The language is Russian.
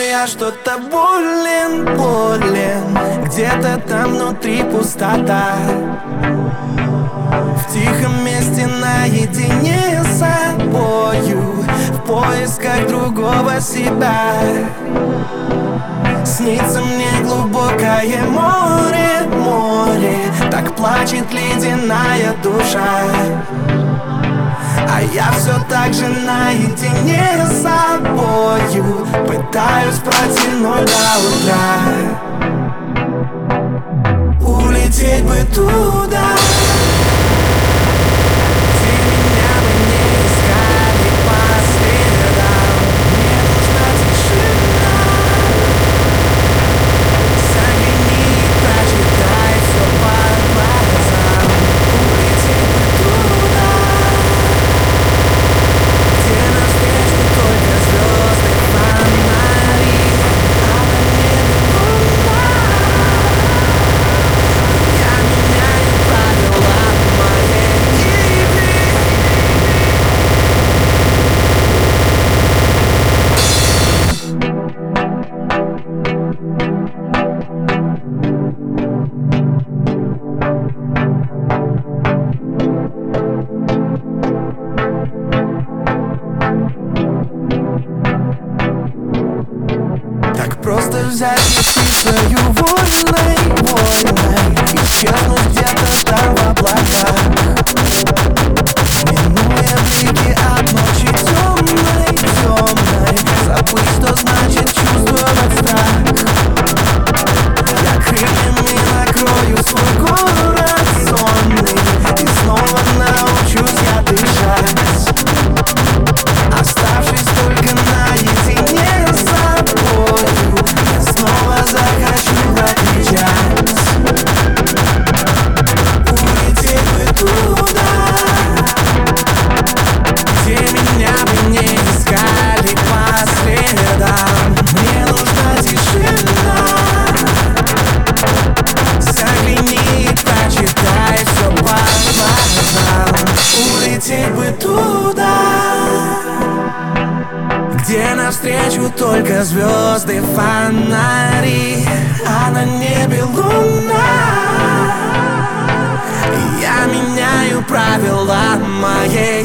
я что-то болен, болен. Где-то там внутри пустота. В тихом месте наедине с собою В поисках другого себя. Снится мне глубокое море, море. Так плачет ледяная душа а я все так же наедине с собою Пытаюсь протянуть до утра. Улететь бы туда Просто взять птицею вольной, вольной. Исчезнуть где-то там в облаках навстречу только звезды, фонари А на небе луна. Я меняю правила моей